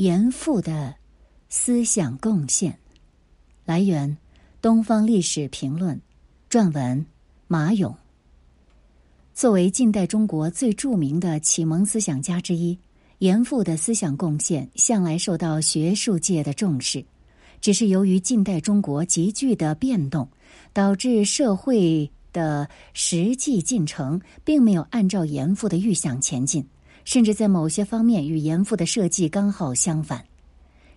严复的思想贡献。来源：《东方历史评论》，撰文：马勇。作为近代中国最著名的启蒙思想家之一，严复的思想贡献向来受到学术界的重视。只是由于近代中国急剧的变动，导致社会的实际进程并没有按照严复的预想前进，甚至在某些方面与严复的设计刚好相反。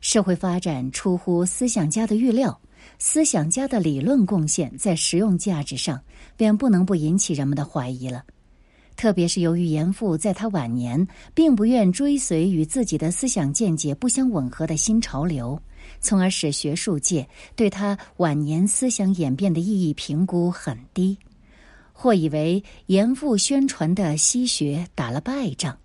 社会发展出乎思想家的预料，思想家的理论贡献在实用价值上便不能不引起人们的怀疑了。特别是由于严复在他晚年并不愿追随与自己的思想见解不相吻合的新潮流，从而使学术界对他晚年思想演变的意义评估很低，或以为严复宣传的西学打了败仗，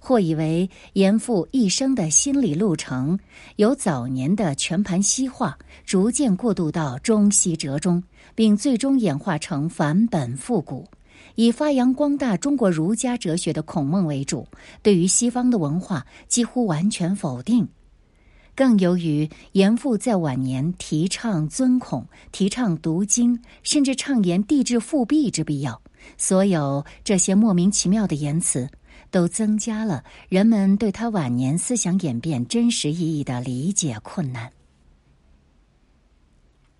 或以为严复一生的心理路程由早年的全盘西化逐渐过渡到中西折中，并最终演化成返本复古。以发扬光大中国儒家哲学的孔孟为主，对于西方的文化几乎完全否定。更由于严复在晚年提倡尊孔、提倡读经，甚至畅言帝制复辟之必要，所有这些莫名其妙的言辞，都增加了人们对他晚年思想演变真实意义的理解困难。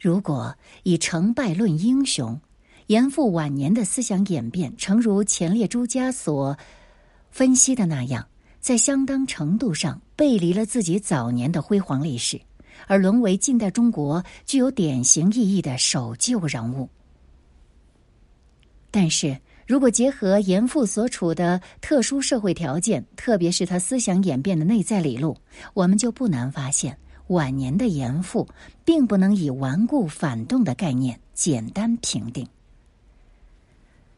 如果以成败论英雄。严复晚年的思想演变，诚如前列诸家所分析的那样，在相当程度上背离了自己早年的辉煌历史，而沦为近代中国具有典型意义的守旧人物。但是如果结合严复所处的特殊社会条件，特别是他思想演变的内在理路，我们就不难发现，晚年的严复并不能以顽固反动的概念简单评定。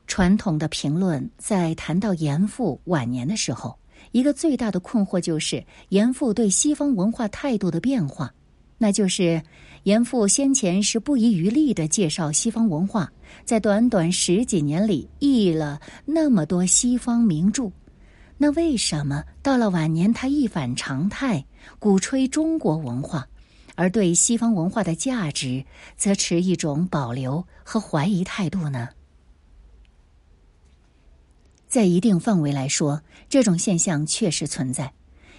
传统的评论在谈到严复晚年的时候，一个最大的困惑就是严复对西方文化态度的变化。那就是严复先前是不遗余力的介绍西方文化，在短短十几年里译了那么多西方名著，那为什么到了晚年他一反常态，鼓吹中国文化，而对西方文化的价值则持一种保留和怀疑态度呢？在一定范围来说，这种现象确实存在。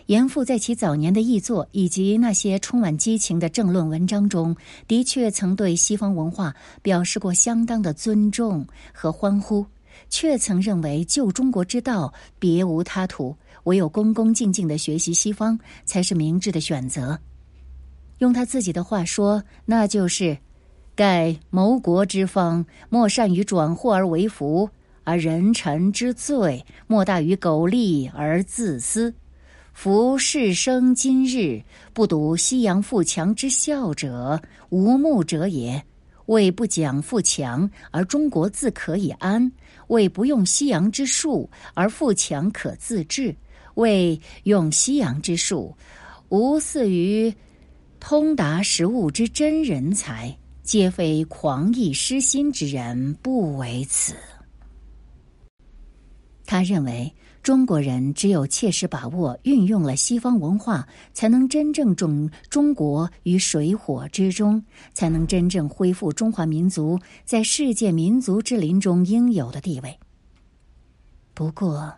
严复在其早年的译作以及那些充满激情的政论文章中，的确曾对西方文化表示过相当的尊重和欢呼，却曾认为救中国之道别无他途，唯有恭恭敬敬的学习西方才是明智的选择。用他自己的话说，那就是：“盖谋国之方，莫善于转祸而为福。”而人臣之罪，莫大于苟利而自私。夫世生今日不睹西洋富强之效者，无目者也。为不讲富强而中国自可以安；为不用西洋之术而富强可自治；为用西洋之术，无似于通达实物之真人才，皆非狂逸失心之人不为此。他认为，中国人只有切实把握运用了西方文化，才能真正中中国于水火之中，才能真正恢复中华民族在世界民族之林中应有的地位。不过，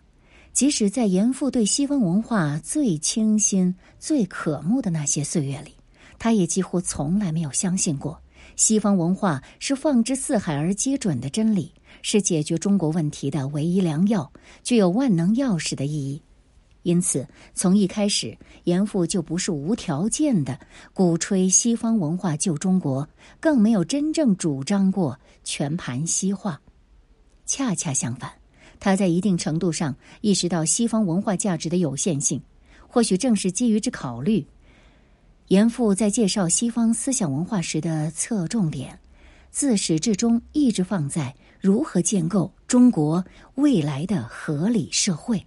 即使在严复对西方文化最清新、最渴慕的那些岁月里，他也几乎从来没有相信过西方文化是放之四海而皆准的真理。是解决中国问题的唯一良药，具有万能钥匙的意义。因此，从一开始，严复就不是无条件的鼓吹西方文化救中国，更没有真正主张过全盘西化。恰恰相反，他在一定程度上意识到西方文化价值的有限性。或许正是基于这考虑，严复在介绍西方思想文化时的侧重点，自始至终一直放在。如何建构中国未来的合理社会？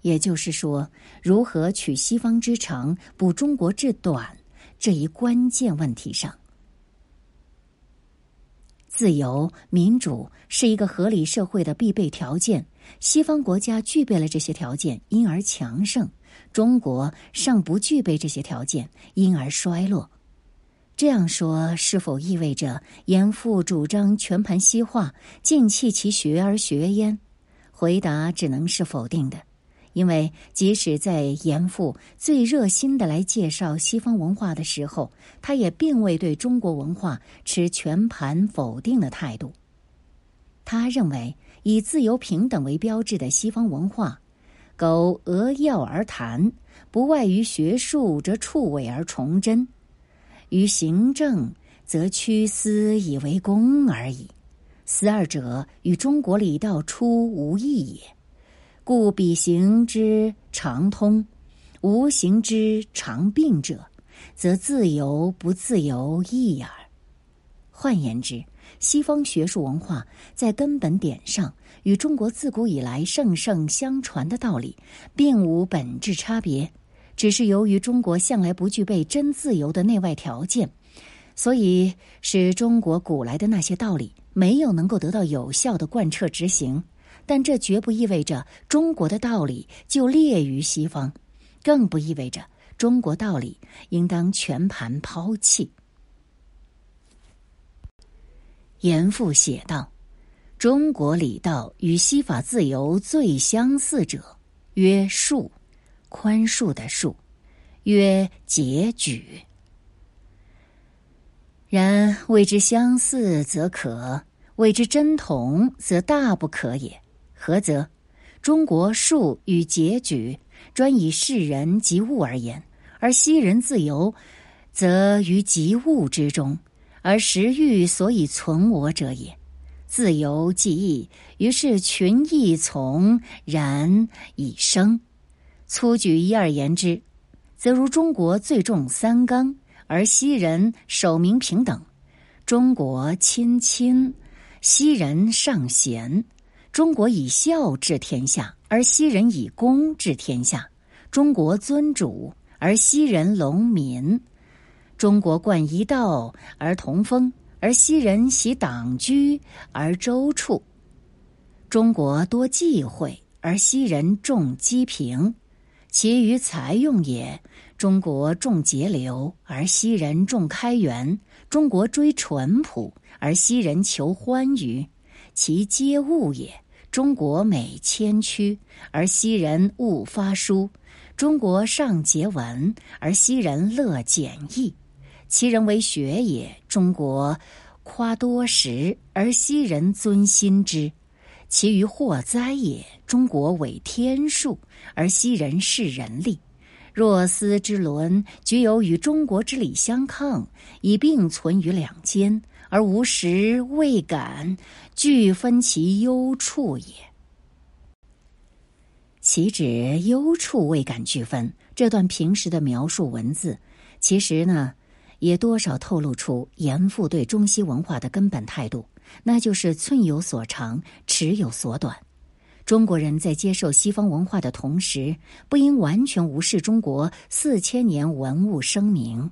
也就是说，如何取西方之长补中国之短这一关键问题上，自由民主是一个合理社会的必备条件，西方国家具备了这些条件，因而强盛；中国尚不具备这些条件，因而衰落。这样说，是否意味着严复主张全盘西化，尽弃其学而学焉？回答只能是否定的，因为即使在严复最热心的来介绍西方文化的时候，他也并未对中国文化持全盘否定的态度。他认为，以自由平等为标志的西方文化，苟扼要而谈，不外于学术则触尾而崇真。于行政则屈私以为公而已，思二者与中国礼道出无异也。故彼行之常通，无行之常病者，则自由不自由异耳。换言之，西方学术文化在根本点上与中国自古以来圣圣相传的道理，并无本质差别。只是由于中国向来不具备真自由的内外条件，所以使中国古来的那些道理没有能够得到有效的贯彻执行。但这绝不意味着中国的道理就劣于西方，更不意味着中国道理应当全盘抛弃。严复写道：“中国礼道与西法自由最相似者，曰恕。”宽恕的恕，曰节举。然谓之相似则可，谓之真同则大不可也。何则？中国术与节举专以世人及物而言，而西人自由，则于及物之中，而时欲所以存我者也。自由既易，于是群义从然以生。粗举一二言之，则如中国最重三纲，而西人守明平等；中国亲亲，西人尚贤；中国以孝治天下，而西人以公治天下；中国尊主，而西人隆民；中国惯一道而同风，而西人习党居而周处；中国多忌讳，而西人重积贫。其余财用也，中国重节流，而西人重开源；中国追淳朴，而西人求欢愉。其皆物也，中国美谦屈，而西人勿发书；中国尚节文，而西人乐简易。其人为学也，中国夸多识，而西人尊心之。其余祸灾也。中国为天数，而西人是人力。若斯之伦，具有与中国之礼相抗，以并存于两间，而无时未敢具分其优处也。岂止优处未敢具分。这段平时的描述文字，其实呢，也多少透露出严复对中西文化的根本态度。那就是寸有所长，尺有所短。中国人在接受西方文化的同时，不应完全无视中国四千年文物声明。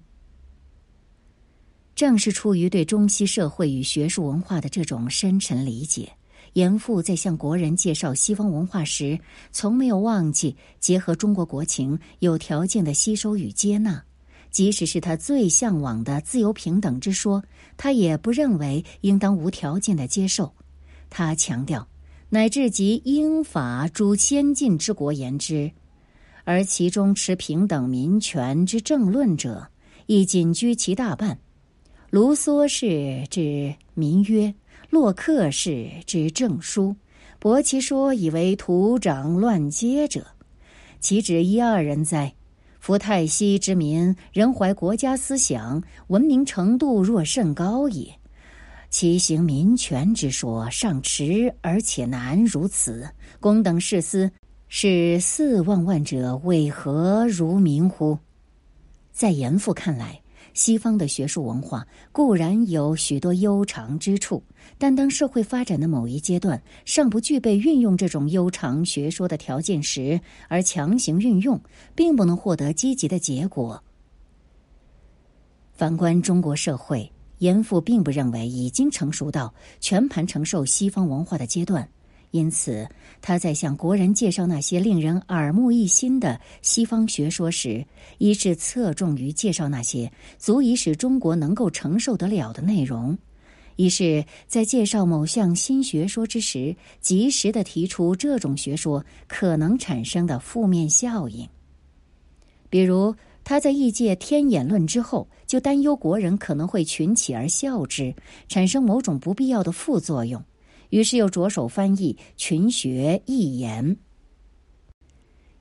正是出于对中西社会与学术文化的这种深沉理解，严复在向国人介绍西方文化时，从没有忘记结合中国国情，有条件的吸收与接纳。即使是他最向往的自由平等之说，他也不认为应当无条件的接受。他强调，乃至及英法诸先进之国言之，而其中持平等民权之政论者，亦仅居其大半。卢梭氏之民约，洛克氏之政书，博其说以为土长乱接者，岂止一二人哉？夫泰西之民，仍怀国家思想，文明程度若甚高也。其行民权之说尚迟而且难如此，公等士思，是四万万者为何如民乎？在严复看来。西方的学术文化固然有许多悠长之处，但当社会发展的某一阶段尚不具备运用这种悠长学说的条件时，而强行运用，并不能获得积极的结果。反观中国社会，严复并不认为已经成熟到全盘承受西方文化的阶段，因此，他在向国人介绍那些令人耳目一新的西方学说时，一是侧重于介绍那些足以使中国能够承受得了的内容；一是，在介绍某项新学说之时，及时的提出这种学说可能产生的负面效应。比如，他在译介天演论之后，就担忧国人可能会群起而笑之，产生某种不必要的副作用。于是又着手翻译群学一言，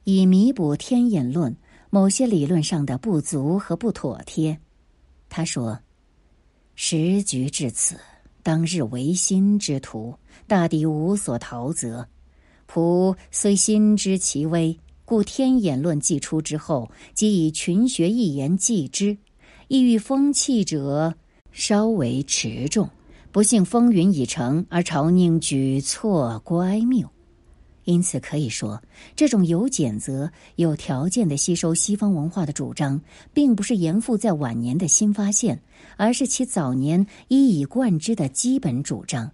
以弥补天演论某些理论上的不足和不妥帖。他说：“时局至此，当日维新之徒，大抵无所逃则。仆虽心知其危，故天演论既出之后，即以群学一言继之，意欲风气者稍为持重。”不幸风云已成，而朝宁举措乖谬，因此可以说，这种有谴责、有条件的吸收西方文化的主张，并不是严复在晚年的新发现，而是其早年一以贯之的基本主张。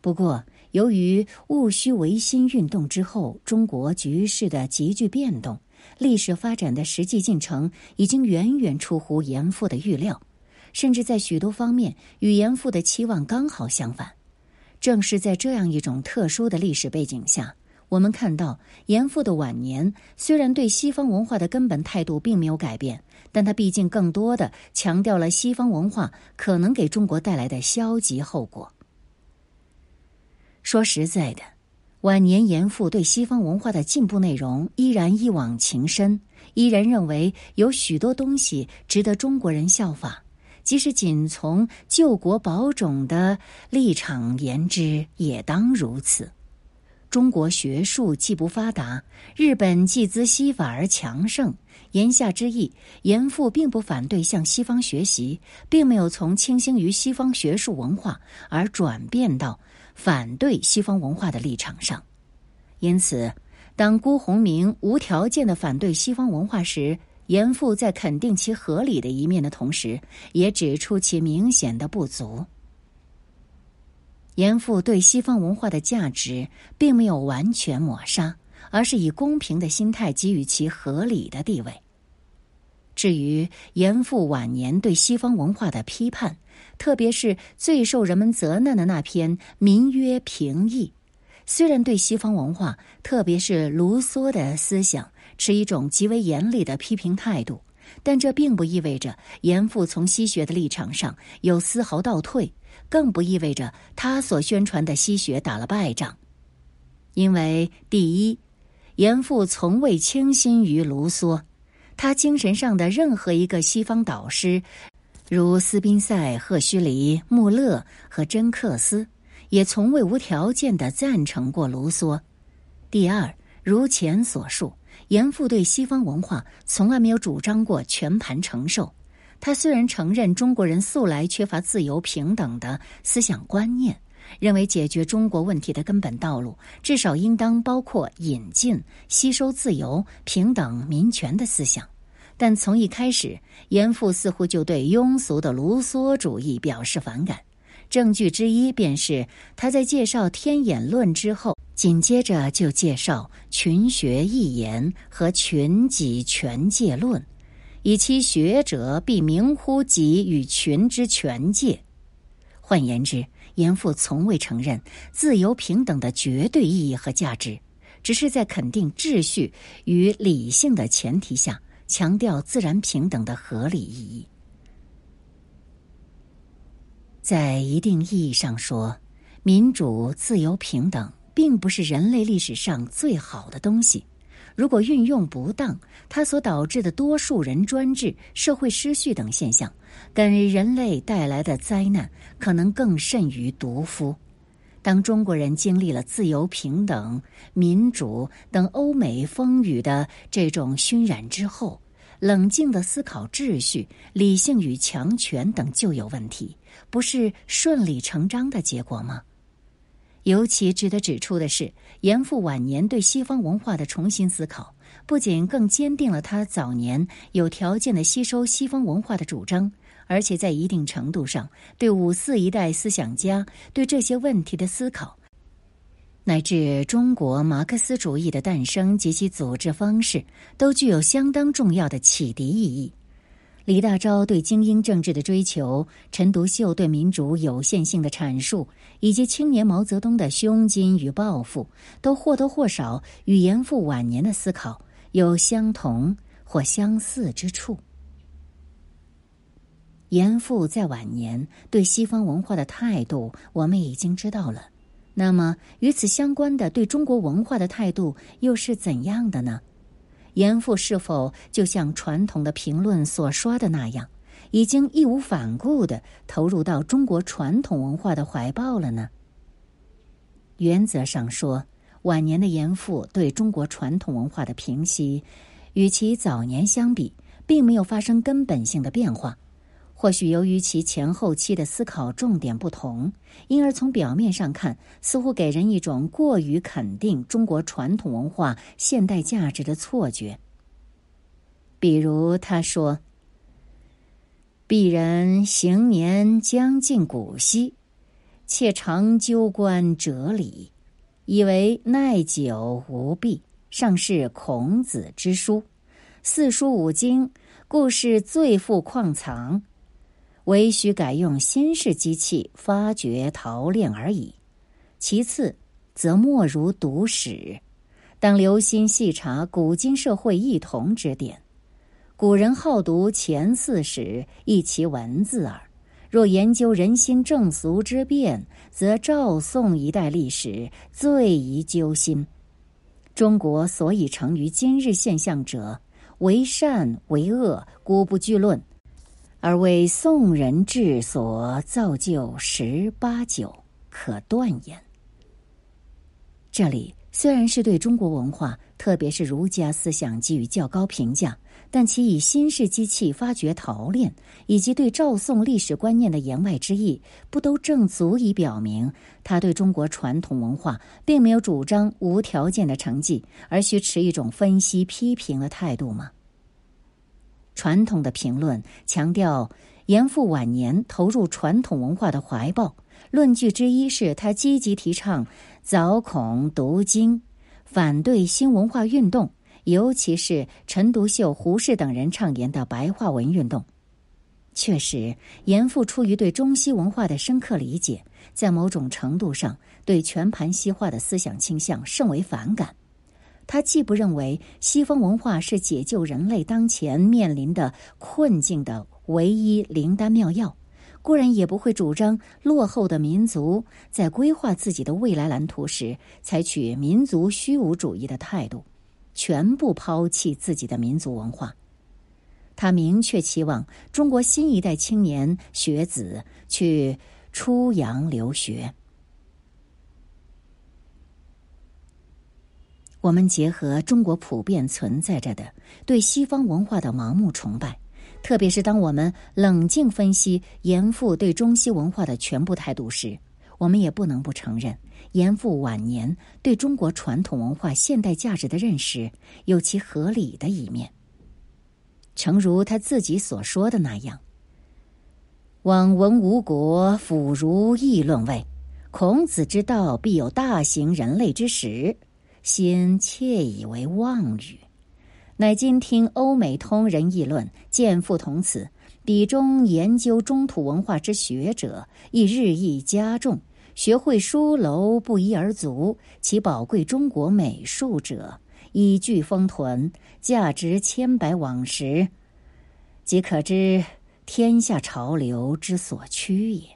不过，由于戊戌维新运动之后，中国局势的急剧变动，历史发展的实际进程已经远远出乎严复的预料。甚至在许多方面与严复的期望刚好相反。正是在这样一种特殊的历史背景下，我们看到严复的晚年虽然对西方文化的根本态度并没有改变，但他毕竟更多的强调了西方文化可能给中国带来的消极后果。说实在的，晚年严复对西方文化的进步内容依然一往情深，依然认为有许多东西值得中国人效法。即使仅从救国保种的立场言之，也当如此。中国学术既不发达，日本既资西法而强盛。言下之意，严复并不反对向西方学习，并没有从倾心于西方学术文化而转变到反对西方文化的立场上。因此，当辜鸿铭无条件的反对西方文化时，严复在肯定其合理的一面的同时，也指出其明显的不足。严复对西方文化的价值并没有完全抹杀，而是以公平的心态给予其合理的地位。至于严复晚年对西方文化的批判，特别是最受人们责难的那篇《民约评议》，虽然对西方文化，特别是卢梭的思想。持一种极为严厉的批评态度，但这并不意味着严复从西学的立场上有丝毫倒退，更不意味着他所宣传的西学打了败仗。因为第一，严复从未倾心于卢梭，他精神上的任何一个西方导师，如斯宾塞、赫胥黎、穆勒和真克斯，也从未无条件的赞成过卢梭。第二，如前所述。严复对西方文化从来没有主张过全盘承受。他虽然承认中国人素来缺乏自由平等的思想观念，认为解决中国问题的根本道路至少应当包括引进、吸收自由、平等、民权的思想，但从一开始，严复似乎就对庸俗的卢梭主义表示反感。证据之一便是他在介绍天演论之后。紧接着就介绍群学一言和群己权界论，以其学者必明乎己与群之权界。换言之，严复从未承认自由平等的绝对意义和价值，只是在肯定秩序与理性的前提下，强调自然平等的合理意义。在一定意义上说，民主、自由、平等。并不是人类历史上最好的东西。如果运用不当，它所导致的多数人专制、社会失序等现象，给人类带来的灾难可能更甚于毒夫。当中国人经历了自由、平等、民主等欧美风雨的这种熏染之后，冷静的思考秩序、理性与强权等旧有问题，不是顺理成章的结果吗？尤其值得指出的是，严复晚年对西方文化的重新思考，不仅更坚定了他早年有条件的吸收西方文化的主张，而且在一定程度上对五四一代思想家对这些问题的思考，乃至中国马克思主义的诞生及其组织方式，都具有相当重要的启迪意义。李大钊对精英政治的追求，陈独秀对民主有限性的阐述，以及青年毛泽东的胸襟与抱负，都或多或少与严复晚年的思考有相同或相似之处。严复在晚年对西方文化的态度，我们已经知道了。那么，与此相关的对中国文化的态度又是怎样的呢？严复是否就像传统的评论所说的那样，已经义无反顾地投入到中国传统文化的怀抱了呢？原则上说，晚年的严复对中国传统文化的评析，与其早年相比，并没有发生根本性的变化。或许由于其前后期的思考重点不同，因而从表面上看，似乎给人一种过于肯定中国传统文化现代价值的错觉。比如他说：“鄙人行年将近古稀，且常究观哲理，以为耐久无弊。尚是孔子之书，四书五经，故事最富矿藏。”唯需改用新式机器发掘陶炼而已。其次，则莫如读史，当留心细查古今社会异同之点。古人好读前四史，亦其文字耳。若研究人心正俗之变，则赵宋一代历史最宜揪心。中国所以成于今日现象者，为善为恶，孤不惧论。而为宋人治所造就十八九，可断言。这里虽然是对中国文化，特别是儒家思想给予较高评价，但其以新式机器发掘陶炼，以及对赵宋历史观念的言外之意，不都正足以表明他对中国传统文化并没有主张无条件的成绩，而需持一种分析批评的态度吗？传统的评论强调严复晚年投入传统文化的怀抱，论据之一是他积极提倡早孔读经，反对新文化运动，尤其是陈独秀、胡适等人倡言的白话文运动。确实，严复出于对中西文化的深刻理解，在某种程度上对全盘西化的思想倾向甚为反感。他既不认为西方文化是解救人类当前面临的困境的唯一灵丹妙药，固然也不会主张落后的民族在规划自己的未来蓝图时采取民族虚无主义的态度，全部抛弃自己的民族文化。他明确期望中国新一代青年学子去出洋留学。我们结合中国普遍存在着的对西方文化的盲目崇拜，特别是当我们冷静分析严复对中西文化的全部态度时，我们也不能不承认严复晚年对中国传统文化现代价值的认识有其合理的一面。诚如他自己所说的那样：“往闻吴国腐儒议论谓，孔子之道必有大行人类之时。”先窃以为妄语，乃今听欧美通人议论，见复同此。彼中研究中土文化之学者，亦日益加重。学会书楼不一而足，其宝贵中国美术者，以具封屯，价值千百往时，即可知天下潮流之所趋也。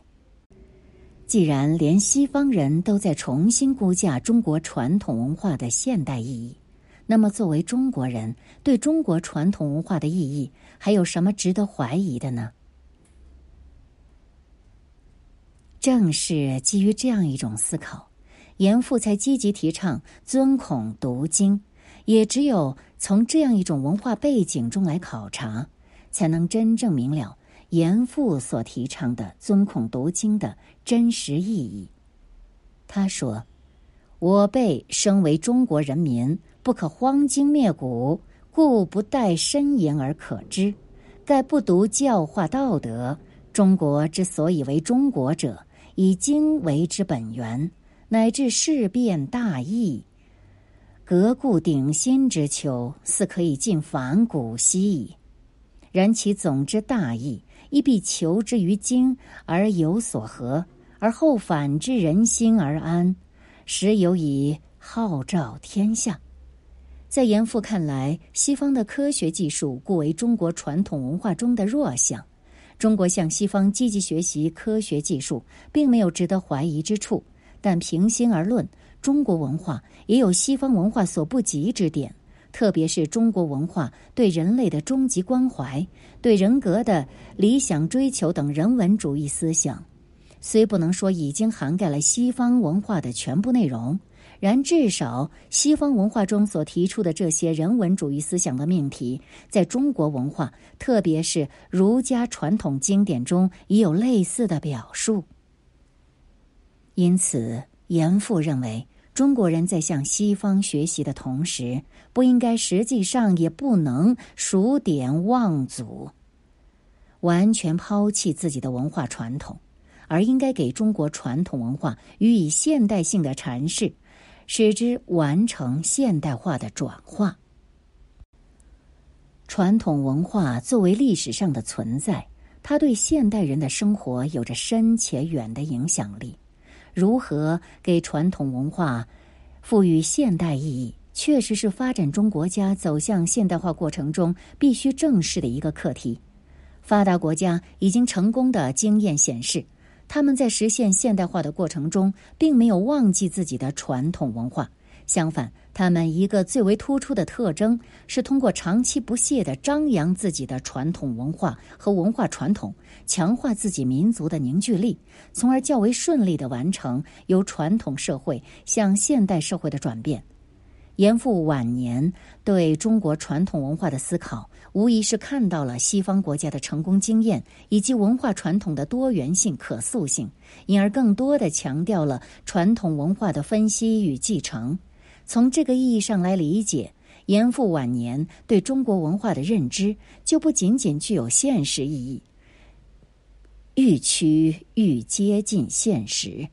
既然连西方人都在重新估价中国传统文化的现代意义，那么作为中国人对中国传统文化的意义还有什么值得怀疑的呢？正是基于这样一种思考，严复才积极提倡尊孔读经。也只有从这样一种文化背景中来考察，才能真正明了。严复所提倡的尊孔读经的真实意义，他说：“我辈生为中国人民，不可荒经灭古，故不待深言而可知。盖不读教化道德，中国之所以为中国者，以经为之本源，乃至事变大义，革故鼎新之秋，似可以尽反古稀矣。然其总之大义，亦必求之于精而有所合，而后反之人心而安，时有以号召天下。在严复看来，西方的科学技术故为中国传统文化中的弱项。中国向西方积极学习科学技术，并没有值得怀疑之处。但平心而论，中国文化也有西方文化所不及之点，特别是中国文化对人类的终极关怀、对人格的理想追求等人文主义思想，虽不能说已经涵盖了西方文化的全部内容。然至少，西方文化中所提出的这些人文主义思想的命题，在中国文化，特别是儒家传统经典中，已有类似的表述。因此，严复认为，中国人在向西方学习的同时，不应该实际上也不能数典忘祖，完全抛弃自己的文化传统，而应该给中国传统文化予以现代性的阐释。使之完成现代化的转化。传统文化作为历史上的存在，它对现代人的生活有着深且远的影响力。如何给传统文化赋予现代意义，确实是发展中国家走向现代化过程中必须正视的一个课题。发达国家已经成功的经验显示。他们在实现现代化的过程中，并没有忘记自己的传统文化。相反，他们一个最为突出的特征是通过长期不懈的张扬自己的传统文化和文化传统，强化自己民族的凝聚力，从而较为顺利的完成由传统社会向现代社会的转变。严复晚年对中国传统文化的思考，无疑是看到了西方国家的成功经验以及文化传统的多元性、可塑性，因而更多的强调了传统文化的分析与继承。从这个意义上来理解，严复晚年对中国文化的认知，就不仅仅具有现实意义，愈趋愈接近现实，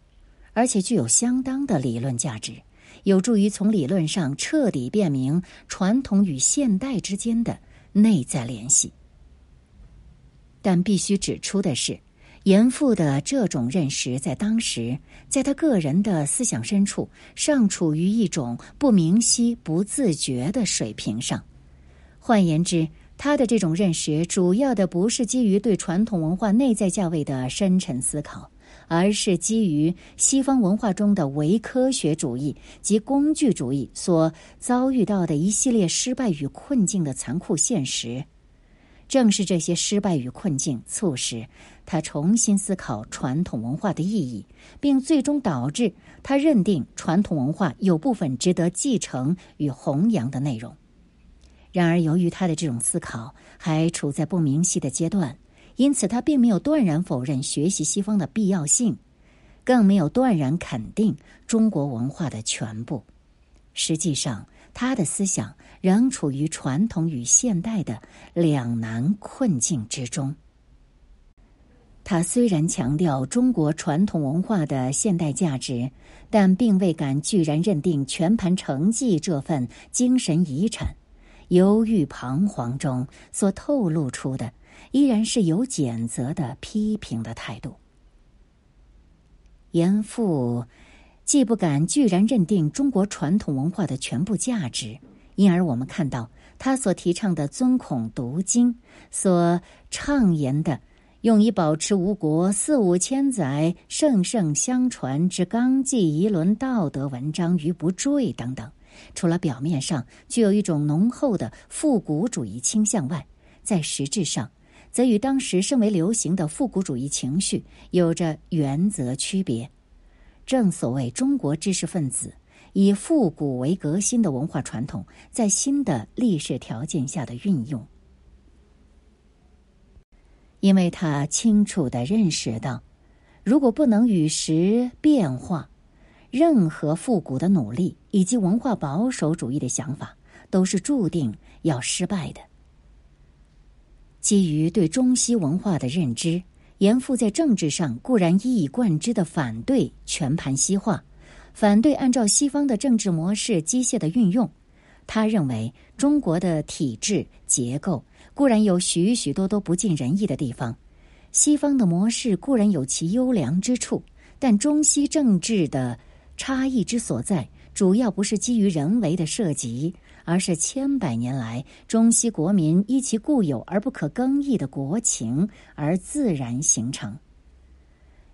而且具有相当的理论价值。有助于从理论上彻底辨明传统与现代之间的内在联系。但必须指出的是，严复的这种认识在当时，在他个人的思想深处，尚处于一种不明晰、不自觉的水平上。换言之，他的这种认识主要的不是基于对传统文化内在价位的深沉思考。而是基于西方文化中的唯科学主义及工具主义所遭遇到的一系列失败与困境的残酷现实。正是这些失败与困境，促使他重新思考传统文化的意义，并最终导致他认定传统文化有部分值得继承与弘扬的内容。然而，由于他的这种思考还处在不明晰的阶段。因此，他并没有断然否认学习西方的必要性，更没有断然肯定中国文化的全部。实际上，他的思想仍处于传统与现代的两难困境之中。他虽然强调中国传统文化的现代价值，但并未敢居然认定全盘承继这份精神遗产。犹豫彷徨中所透露出的。依然是有谴责的批评的态度。严复既不敢居然认定中国传统文化的全部价值，因而我们看到他所提倡的尊孔读经，所畅言的用以保持吴国四五千载圣圣相传之纲纪仪伦道德文章于不坠等等，除了表面上具有一种浓厚的复古主义倾向外，在实质上。则与当时甚为流行的复古主义情绪有着原则区别。正所谓中国知识分子以复古为革新的文化传统，在新的历史条件下的运用，因为他清楚的认识到，如果不能与时变化，任何复古的努力以及文化保守主义的想法，都是注定要失败的。基于对中西文化的认知，严复在政治上固然一以贯之的反对全盘西化，反对按照西方的政治模式机械的运用。他认为中国的体制结构固然有许许多多不尽人意的地方，西方的模式固然有其优良之处，但中西政治的差异之所在，主要不是基于人为的设计，而是千百年来中西国民依其固有而不可更易的国情而自然形成。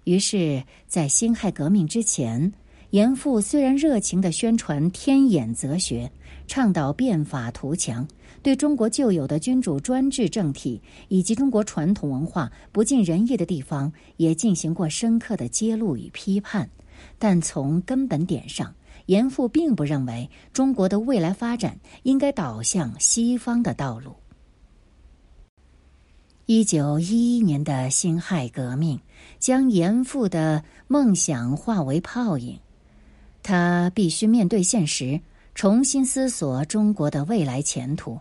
于是，在辛亥革命之前，严复虽然热情的宣传天演则学。倡导变法图强，对中国旧有的君主专制政体以及中国传统文化不尽人意的地方，也进行过深刻的揭露与批判。但从根本点上，严复并不认为中国的未来发展应该导向西方的道路。一九一一年的辛亥革命将严复的梦想化为泡影，他必须面对现实。重新思索中国的未来前途。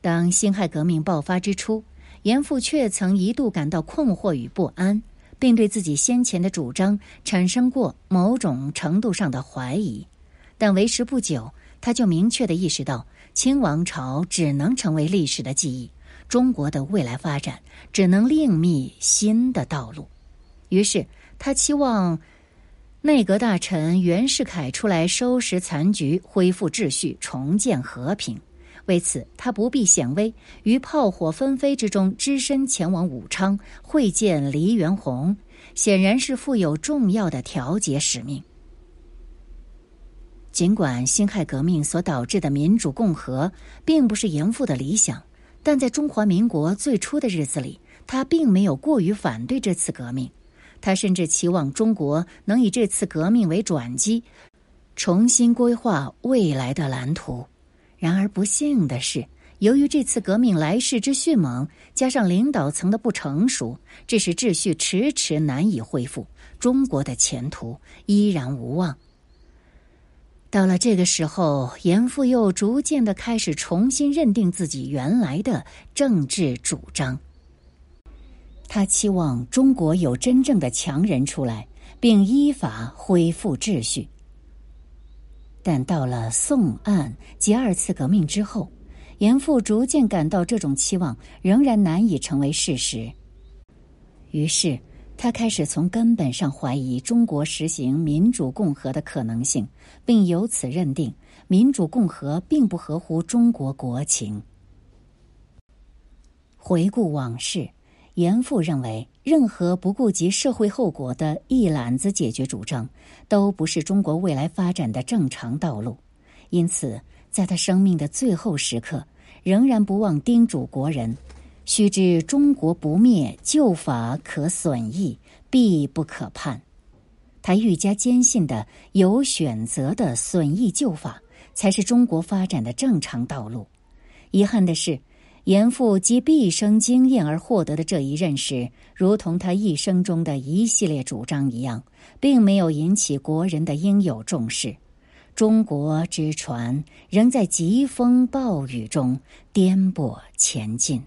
当辛亥革命爆发之初，严复却曾一度感到困惑与不安，并对自己先前的主张产生过某种程度上的怀疑。但为时不久，他就明确的意识到，清王朝只能成为历史的记忆，中国的未来发展只能另觅新的道路。于是，他期望。内阁大臣袁世凯出来收拾残局，恢复秩序，重建和平。为此，他不避险危，于炮火纷飞之中，只身前往武昌会见黎元洪，显然是负有重要的调解使命。尽管辛亥革命所导致的民主共和并不是严复的理想，但在中华民国最初的日子里，他并没有过于反对这次革命。他甚至期望中国能以这次革命为转机，重新规划未来的蓝图。然而不幸的是，由于这次革命来势之迅猛，加上领导层的不成熟，致使秩序迟迟难以恢复，中国的前途依然无望。到了这个时候，严复又逐渐的开始重新认定自己原来的政治主张。他期望中国有真正的强人出来，并依法恢复秩序。但到了宋案及二次革命之后，严复逐渐感到这种期望仍然难以成为事实。于是，他开始从根本上怀疑中国实行民主共和的可能性，并由此认定民主共和并不合乎中国国情。回顾往事。严复认为，任何不顾及社会后果的一揽子解决主张，都不是中国未来发展的正常道路。因此，在他生命的最后时刻，仍然不忘叮嘱国人：“须知中国不灭，旧法可损益，必不可叛。”他愈加坚信的，有选择的损益旧法，才是中国发展的正常道路。遗憾的是。严复集毕生经验而获得的这一认识，如同他一生中的一系列主张一样，并没有引起国人的应有重视。中国之船仍在疾风暴雨中颠簸前进。